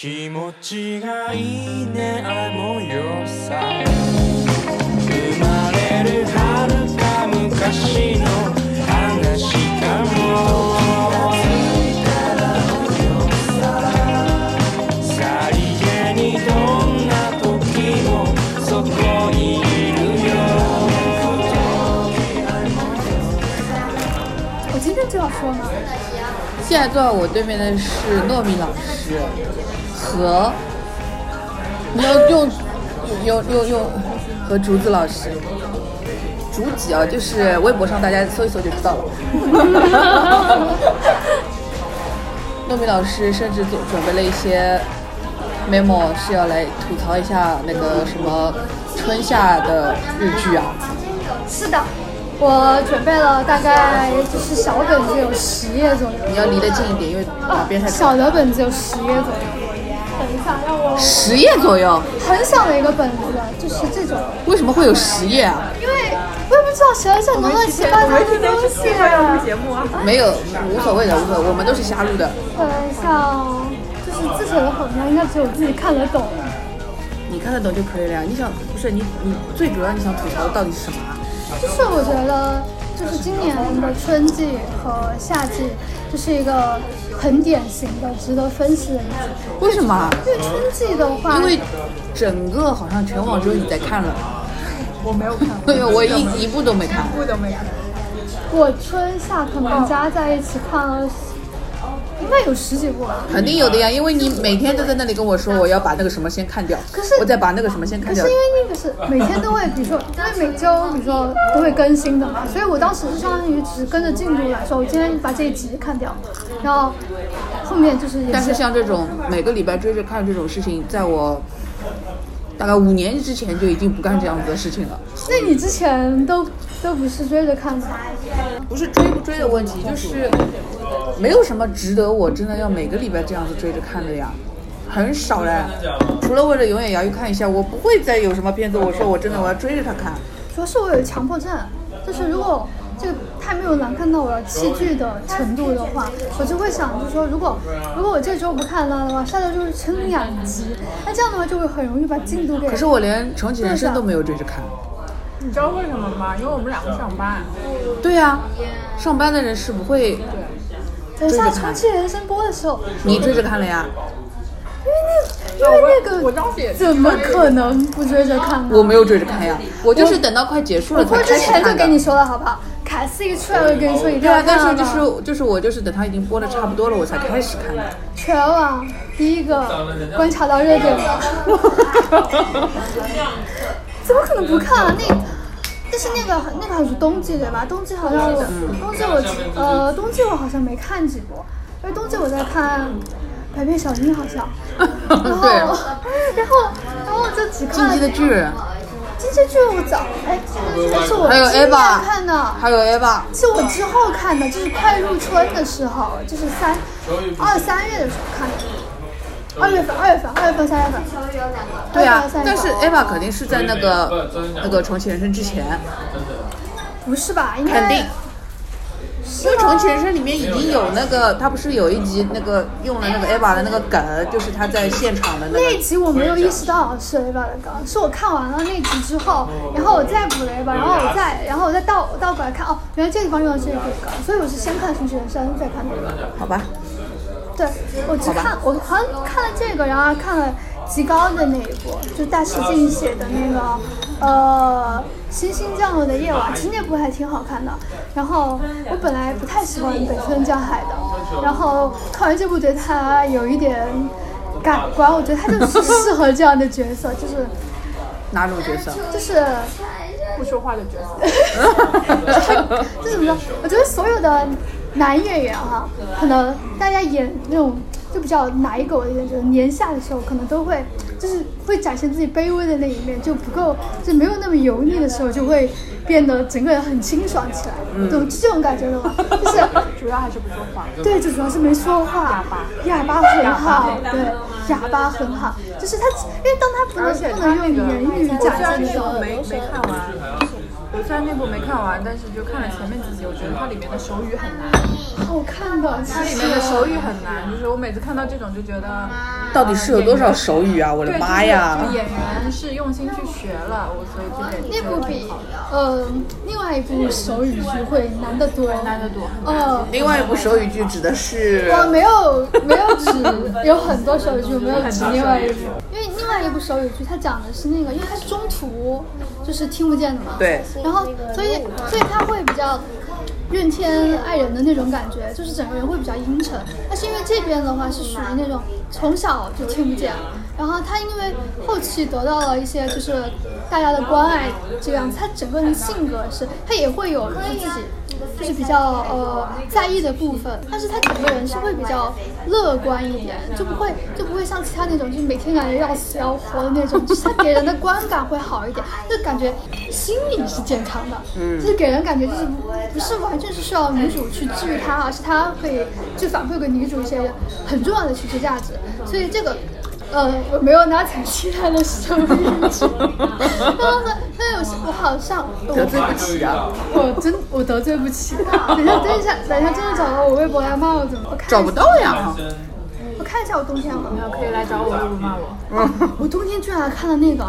気持ちがいいねあの夜さ生まれる遥か昔の話かもさりげにどんな時もそこにいるよ我今天就要说呢，现在坐在我对面的是糯米老师和，你要用用用用和竹子老师，竹几啊，就是微博上大家搜一搜就知道了。糯米老师甚至准准备了一些 memo 是要来吐槽一下那个什么春夏的日剧啊。是的，我准备了大概就是小本子有十页左右，你要离得近一点，因为小的本子有十页左右。等一下，让我十页左右，很小的一个本子，就是这种，为什么会有十页啊？因为我也不知道写了这么乱七八糟的东西。节目啊，没有，无所谓的，无所谓，我们都是瞎录的。等一下哦，就是字写的很乱，应该只有自己看得懂。你看得懂就可以了呀。你想不是你你最主要你想吐槽的到底是什么啊？就是我觉得，就是今年的春季和夏季，就是一个很典型的值得分析的例子。为什么啊？因为春季的话，因为整个好像全网只有你在看了，我没有看，对，我一一部都没看。一部都没看。我春夏可能加在一起看了，应该有十几部吧。肯定有的呀，因为你每天都在那里跟我说我要把那个什么先看掉，可是我再把那个什么先看掉可是。因为那个是每天都会，比如说，因为每周比如说都会更新的嘛，所以我当时是相当于只是跟着进度来说，我今天把这一集看掉，然后后面就是也但是像这种每个礼拜追着看这种事情，在我大概五年之前就已经不干这样子的事情了。那你之前都都不是追着看的吗？不是追不追的问题，就是没有什么值得我真的要每个礼拜这样子追着看的呀，很少嘞。除了为了永远摇一看一下，我不会再有什么片子，我说我真的我要追着他看。主要是我有强迫症，就是如果这个太没有难看到我要弃剧的程度的话，我就会想，就是说，如果如果我这周不看它的话，下周就是撑两集，那这样的话就会很容易把进度给。可是我连重启人生都没有追着看。你知道为什么吗？因为我们两个上班。对呀、上班的人是不会，等一下重启人生播的时候，你追着看了呀？因为那个我当时也怎么可能不追着看呢？我没有追着看呀，我就是等到快结束了才我之开始看的。前就跟你说了，好不好？凯斯一出来，我就跟你说一定对啊，要看但是就了是就是我就是等它已经播的差不多了，我才开始看的。全网第一个观察到热点的，怎么可能不看啊？那但是那个那个还是冬季对吧？冬季好像我冬季我呃冬季我好像没看几部，因为冬季我在看《百变小樱》好像，然后对。然后然后我就只看进了击的巨人，进击的巨人我早哎，进击的巨人是我今年看的，还有 Eva，是我之后看的，就是快入春的时候，就是三二三月的时候看的。二月份，二月份，二月份，三月份。对啊二月份，但是 Eva 肯定是在那个那个重启人生之前，不是吧？应该肯定。因为重启人生里面已经有那个，他不是有一集那个用了那个 Eva 的那个梗，就是他在现场的那那一。集我没有意识到是 Eva 的梗，是我看完了那集之后，然后我再补了 Eva，然后我再，然后我再倒倒过来看，哦，原来这地方用的是这个梗，所以我是先看《重启人生》，再看这个。好吧，对，我只看我好像看了这个，然后看了极高的那一部，就大石静写的那个呃星星降落的夜晚，其实那部还挺好看的。然后我本来不太喜欢北村匠海的，然后看完这部对他有一点改观，我觉得他就 是适合这样的角色，就是哪种角色？就是。不说话的角色。这 怎么说？我觉得所有的男演员哈、可能大家演那种就比较奶狗的一点，就是年下的时候，可能都会就是会展现自己卑微的那一面，就不够就没有那么油腻的时候，就会变得整个人很清爽起来，懂这种感觉的吗？就是主要还是不说话。对，就主要是没说话，哑巴很好，对，哑巴很好，就是他，因为当他不能不能用言语展现的时候，没没看完，我虽然那部没看完，但是就看了前面几集，我觉得它里面的手语很难，好看的，它里其实面的手语很难，就是我每次看到这种就觉得，到底是有多少手语啊？我的，妈呀！就是演员是用心去学了，我所以这点那部比呃另外一部手语剧会难得多，难得多。呃，另外一部手语剧指的是我没有没有指有很多手语剧，我没有指另外一部，因为另外一部手语剧它讲的是那个，因为它是中途就是听不见的嘛，对，然后所以所以他会比较怨天爱人的那种感觉，就是整个人会比较阴沉。但是因为这边的话是属于那种从小就听不见，然后他因为后期得到了一些就是大家的关爱，这样子他整个人性格是，他也会有他自己。就是比较呃在意的部分，但是他整个人是会比较乐观一点，就不会就不会像其他那种就是每天感觉要死要活的那种，就是他给人的观感会好一点，就感觉心理是健康的，嗯，就是给人感觉就是不是完全是需要女主去治愈他，而是他可以就反馈给女主一些很重要的情绪价值，所以这个。呃，我没有拿起其他的手语剧，然后呢，他有我好像得罪不起啊！我真我得罪不起。等一下，等一下，等一下，真的找到我微博来骂我怎么？我看找不到呀。我看一下我冬天了。可以来找我，微博骂我。我冬天居然还看了那个，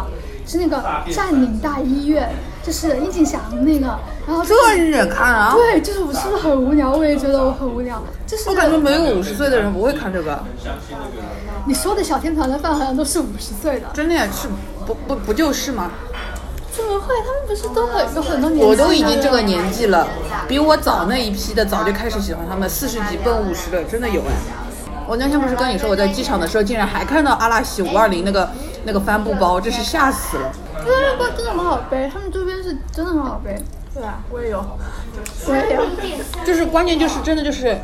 是那个占领大医院，就是殷景祥那个，然后这你也看啊？对，就是我是不是很无聊？我也觉得我很无聊。就是我感觉没有五十岁的人不会看这个，你说的小天团的饭好像都是五十岁的，真的呀？是不不不就是吗？怎么会？他们不是都很有很多年纪我都已经这个年纪了，比我早那一批的早就开始喜欢他们，四十几奔五十的真的有哎。我那天不是跟你说我在机场的时候，竟然还看到阿拉西五二零那个那个帆布包，真是吓死了。对，那个真的很好背，他们周边是真的很好背。对啊，我也有。我也有。就是关键就是真的就是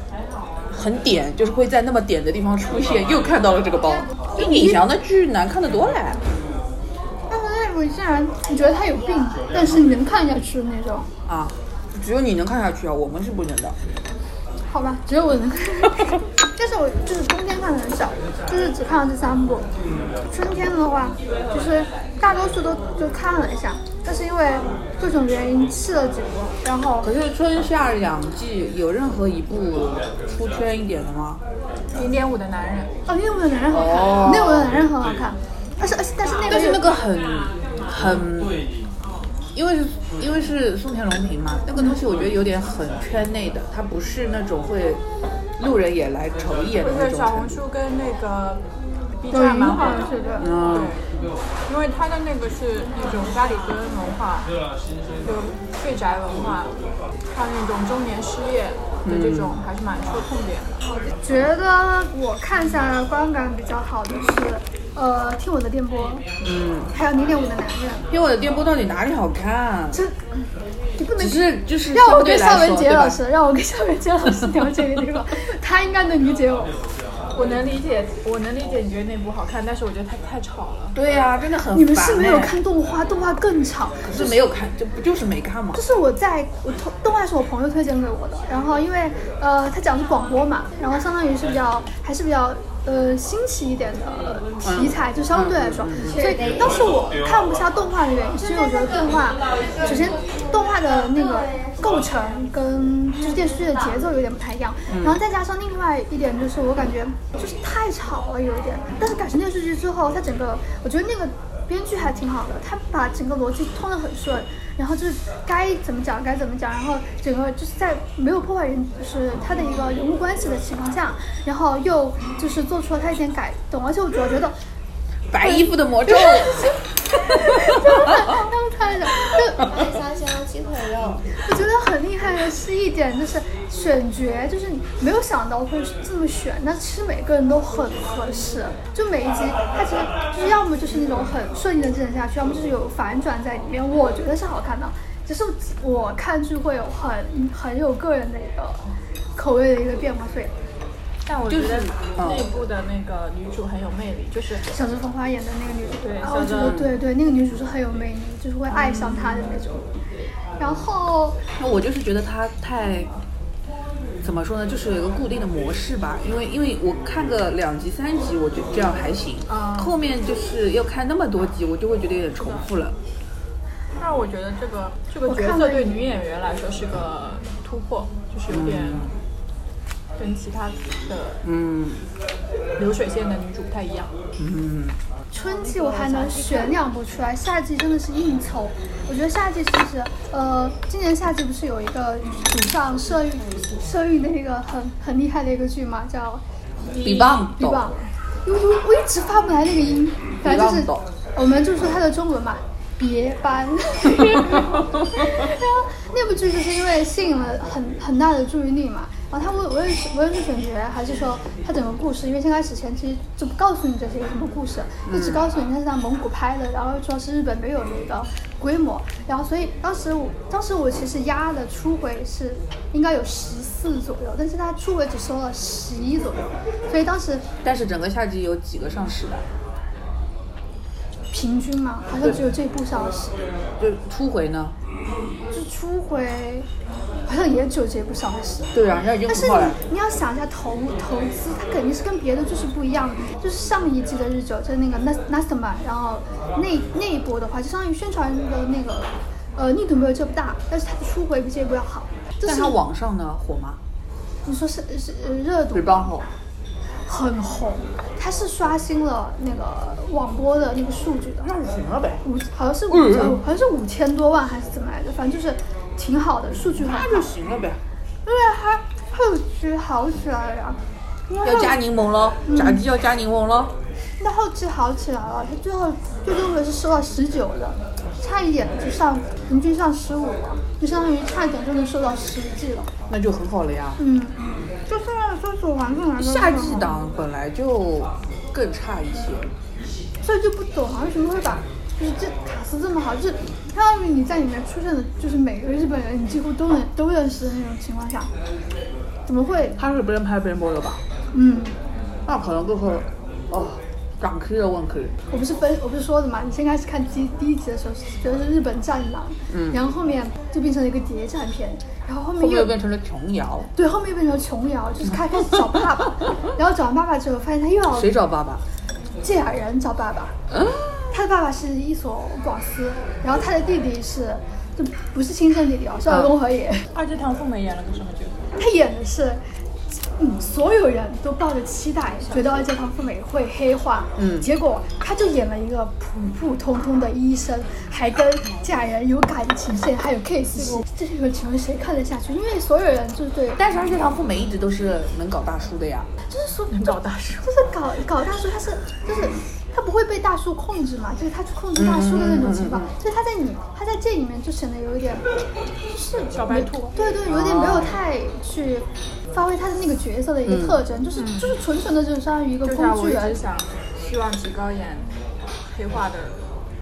很点，就是会在那么点的地方出现，又看到了这个包。比李翔的剧难看的多嘞。但是那部竟然你觉得他有病，但是你能看下去的那种，啊，只有你能看下去啊，我们是不能的。好吧，只有我能看。但是我就是冬天看的很少，就是只看了这三部。春天的话，就是大多数都就看了一下，但是因为各种原因弃了几部，然后可是春夏两季有任何一部出圈一点的吗？零点五的男人，哦，那部的男人好看，零点五的男人很好看，但是而且但是那个但是那个很很，因为是因为是松田龙平嘛，那个东西我觉得有点很圈内的，它不是那种会路人也来瞅一眼的那种。小红书跟那个 B 抖音站蛮好的是。对。嗯，因为他的那个是那种家里蹲文化，就废宅文化，还有那种中年失业的这种，还是蛮戳痛点的。觉得我看下来观感比较好的是，呃，听我的电波，嗯，还有零点五的男人，因为我的电波到底哪里好看？这你不能只是就是让我跟夏文？杰老师，让我跟夏文杰老师聊这个地方，他应该能理解我。我能理解，我能理解你觉得那部好看，但是我觉得它太吵了。对呀、真的很烦、你们是没有哎看动画，动画更吵。可是没有看，这不就是没看吗就？是我在我同动画是我朋友推荐给我的，然后因为呃他讲的是广播嘛，然后相当于是比较还是比较呃新奇一点的题材，就相对来说，所以当时我看不下动画的原因，是因为我觉得动画首先动画的那个构成跟就是电视剧的节奏有点不太一样，然后再加上另外一点就是我感觉就是太吵了有一点，但是改成电视剧之后，它整个我觉得那个。编剧还挺好的，他把整个逻辑通得很顺，然后就是该怎么讲该怎么讲，然后整个就是在没有破坏人就是他的一个人物关系的情况下，然后又就是做出了他一点改动，而且我主要觉得白衣服的魔咒，他们看着就爱香香鸡腿肉，我觉得很厉害的是一点，就是选角，就是你没有想到会这么选，但其实每个人都很合适。就每一集，它其实就是要么就是那种很顺利的进行下去，要么就是有反转在里面。我觉得是好看的，只是我看剧会有很很有个人的一个口味的一个变化，所以但我觉得那部的那个女主很有魅力，就是小芝风花演的那个女主，对啊我觉小芝得对对，那个女主是很有魅力，就是会爱上她的那种。然后那我就是觉得她太。怎么说呢？就是有一个固定的模式吧，因为因为我看个两集三集，我就这样还行。啊后面就是要看那么多集，我就会觉得有点重复了。那我觉得这个这个角色对女演员来说是个突破，就是有点跟其他的嗯流水线的女主不太一样。嗯，春季我还能选两部出来，夏季真的是硬凑。我觉得夏季其实，呃，今年夏季不是有一个主上社运社运的一个很很厉害的一个剧嘛，叫比棒比棒，因为我一直发不来那个音，反正就是我们就说它的中文嘛，别班。然 后 那部剧就是因为吸引了很很大的注意力嘛，然后他无无论是无论是选角还是说他整个故事，因为先开始前期就不告诉你这是一个什么故事，就只告诉你它是在蒙古拍的，然后主要是日本没有那个规模，然后所以当时我当时我其实压的初回是应该有十四左右，但是他初回只收了十一左右，所以当时但是整个夏季有几个上市的？平均嘛，好像只有这部上市。就初回呢？就初回好像也只有这部上市。对啊，那已经但是。你你要想一下投投资，它肯定是跟别的就是不一样的。就是上一季的日久，就是那个 Nas Nastaman，然后那那一波的话，就相当于宣传的那个呃力度没有这么大，但是它的初回比这部要好。但它网上呢火吗？你说是是呃热度比棒后，很红，它是刷新了那个网播的那个数据的。那就行了呗。五好像是五嗯好像是五千多万还是怎么来着？反正就是挺好的，数据很好。那就行了呗。因为它后期好起来了呀，要加柠檬喽，炸鸡要加柠檬喽。那后期好起来了，它最后最终回是收到十九的，差一点就上平均上十五了，就相当于差一点就能收到十 G 了。那就很好了呀。嗯，就现在的搜索环境来说，夏季，档本来就更差一些。所以就不懂啊，为什么会把就是这卡斯这么好，就是相当于你在里面出现的，就是每个日本人你几乎都能都认识的那种情况下，怎么会？他是别人拍别人播的吧？嗯，那可能就是哦，长期的问题。我不是分我不是说的嘛，你先开始看第第一集的时候是觉得是日本战狼，嗯然后后面就变成了一个谍战片，然后后面后面又又变成了琼瑶。对，后面又变成了琼瑶，就是他开始找爸爸，然后找完爸爸之后，发现他又要谁找爸爸？这俩人找爸爸，嗯，他的爸爸是一所广司，然后他的弟弟是就不是亲生弟弟哦，是二宫和也，二阶堂富美演了个什么角色？他演的是。嗯，所有人都抱着期待，觉得二阶堂富美会黑化，嗯结果他就演了一个普普通通的医生，还跟家人有感情线，还有 case 戏，这个请问谁看得下去？因为所有人就是对，但是二阶堂富美一直都是能搞大叔的呀。就是说能搞大叔就是搞搞大叔，他是就是他不会被大树控制嘛，就是他去控制大树的那种情况，所以他在你他在这里面就显得有一点就是小白兔对对，有点没有太去发挥他的那个角色的一个特征，就是就是纯纯的就是相当于一个就像工具人我一直。想希望吉高演黑化的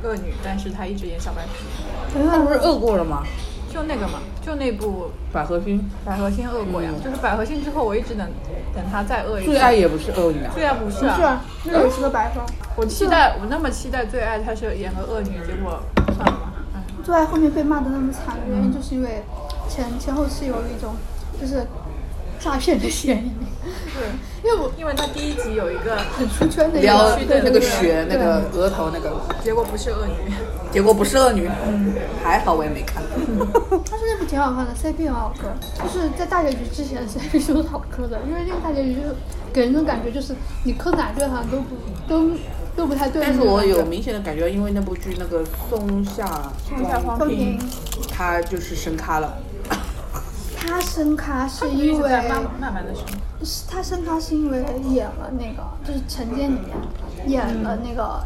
恶女，但是她一直演小白兔，他不是饿过了吗？就那个嘛，就那部百合星百合星恶过呀，就是百合星之后我一直等等他再恶一次。最爱也不是恶女啊。最爱不是啊，不是啊，那个也是个白发。我期待我那么期待最爱她是演个恶女，结果算了吧，哎。最爱后面被骂的那么惨的原因，就是因为前前后期有一种就是诈骗的嫌疑，对，因为我因为他第一集有一个很出圈的一撩个那个对对对血，那个额头那个，结果不是恶女，结果不是恶女。嗯，还好我也没看。但是那部挺好看的，CP 很好磕，就是在大结局之前 CP 都是好磕的，因为那个大结局就是给人的感觉就是你磕哪对好像都不都都不太对。但是我有明显的感觉，因为那部剧那个松下松下荒风平，他就是升咖了。他升咖是因为慢慢慢的升。是他升咖是因为演了那个就是《晨间》里面演了那个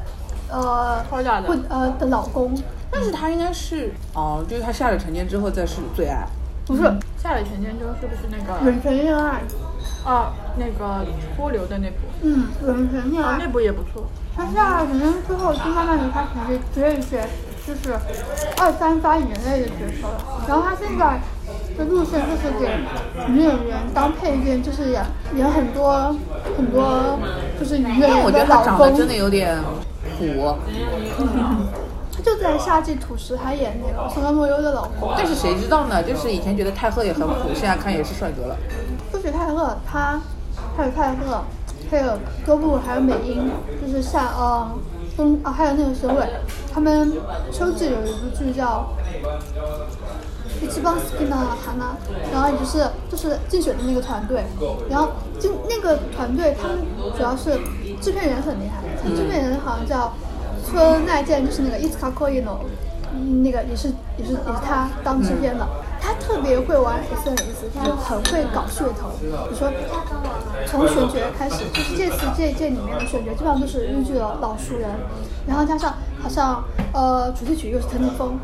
呃超大的混呃的老公，但是他应该是哦，就是他下了成年之后再是最爱。不是下了全天之后是不是那个人神恋爱，啊那个脱流的那部？嗯，人神恋啊，爱那。部也不错。他下了成年之后，就慢慢的开始学一学，就是二三发言类的角色了。然后他现在的路线就是给女演员当配乐，就是演演很多很多就是女演但我觉得员的老公。他长得真的有点虎，他就在夏季土石还演那个松冈莫优的老公。但是谁知道呢？就是以前觉得泰赫也很虎，现在看也是帅哥了。不许泰赫，他还有泰赫，还有多布，还有美英，就是像呃冬啊，还有那个谁伟，他们秋季有一部剧叫《一帮 skin 的哈娜》，然后也就是就是竞选的那个团队，然后竞那个团队他们主要是制片人很厉害，制片人好像叫村奈健，就是那个伊斯卡科伊诺，嗯那个也是也是也是他当制片的。他特别会玩 S N S，就很会搞噱头。你说，从选角开始，就是这次这这里面的选角基本上都是日剧的老熟人，然后加上好像呃主题曲又是藤田风，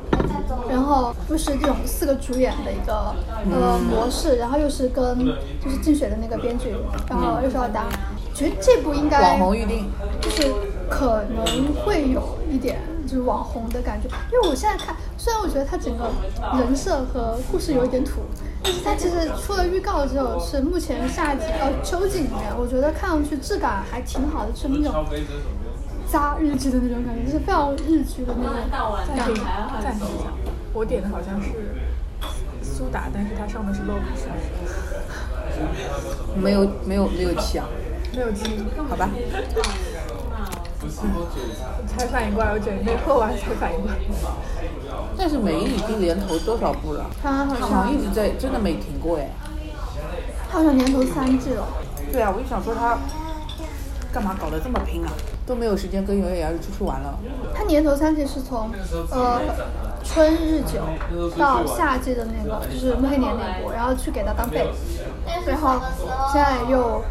然后又是这种四个主演的一个呃模式，然后又是跟就是竞选的那个编剧，然后又是要打，觉得这部应该网红预定，就是可能会有一点就是网红的感觉，因为我现在看，虽然我觉得他整个人设和故事有一点土，但是他其实出了预告之后，是目前夏季呃秋季里面，我觉得看上去质感还挺好的，是那种扎日剧的那种感觉，就是非常日剧的那种感觉。暂停一下，我点的好像是苏打，但是它上的是 logo，是不是？没有没有没有气啊，没有气。好吧。才反应过来，我准备喝完才反应过来。但是美已经连投多少部了？他好像一直在，真的没停过哎。他好像连投三季了，对啊，我就想说他干嘛搞得这么拼啊？都没有时间跟原野芽日出去玩了。他年头三季是从呃春日久到夏季的那个就是木黑年那部，然后去给他当配，然后现在又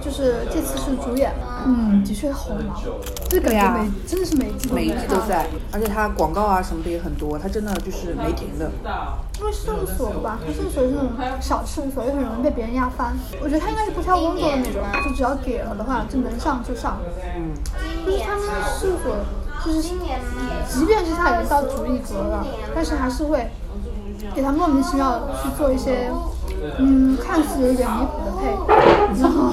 就是这次是主演，嗯，的确好忙，这感对呀觉每真的是每一季都每一季都在，而且他广告啊什么的也很多，他真的就是没停的。因为事务所吧，他事务所是那种小事务所，又很容易被别人压翻。我觉得他应该是不挑工作的那种，就只要给了的话，就能上就上。嗯，就是他们事务所，就是即便是他已经到主力格了，但是还是会给他莫名其妙去做一些，嗯，看似有点离谱的配，然后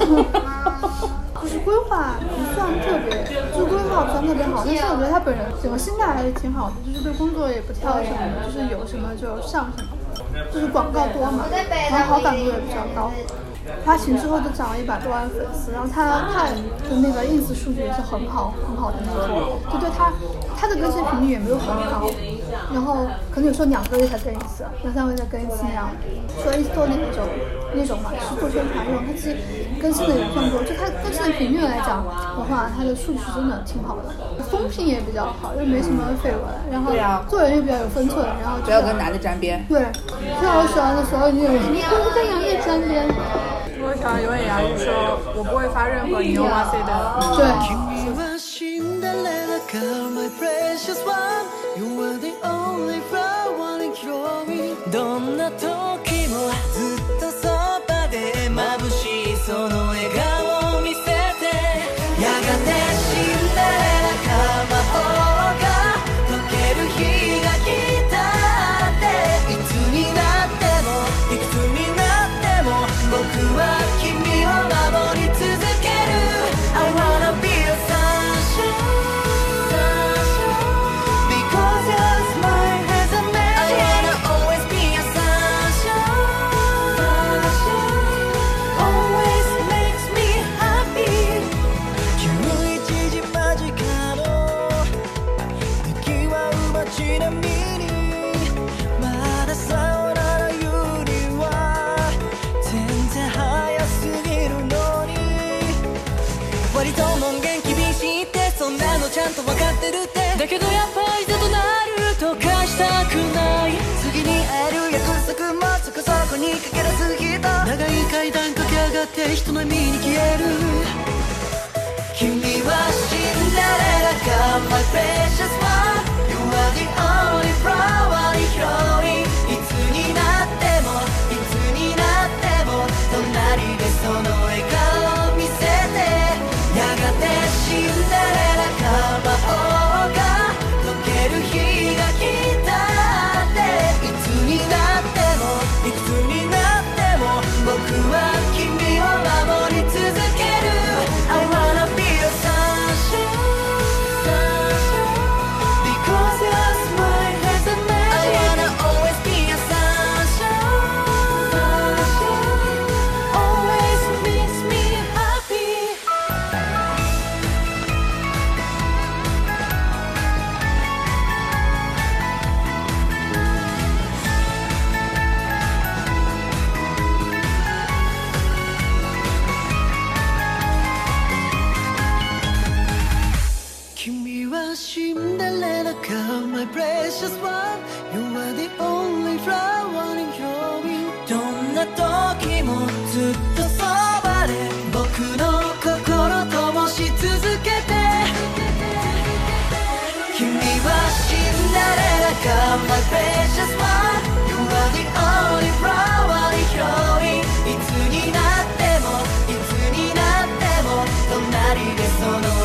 就是规划不算特别，就规划不算特别好，但是我觉得他本人整个心态还是挺好的，就是对工作也不挑什么，就是有什么就上什么，就是广告多嘛，然后好感度也比较高。发行之后就涨了一百多万粉丝，然后他他的那个 ins 数据也是很好很好的那种，就对他他的更新频率也没有很高，然后可能有时候两个月才更一次，两三个月才更一次那样。说 ins 多那种那种嘛，是做宣传用，它其实更新的也算多，就它更新的频率来讲的话，它的数据是真的挺好的，风评也比较好，又没什么绯闻，然后做人又比较有分寸，然后不要跟男的沾边。对，像我喜欢的所有女演员，你不跟杨业沾边。我想永远牙医说，我不会发任何你 o 哇塞的。对。どんな時人のに消える。君は死んだらが My precious one りでその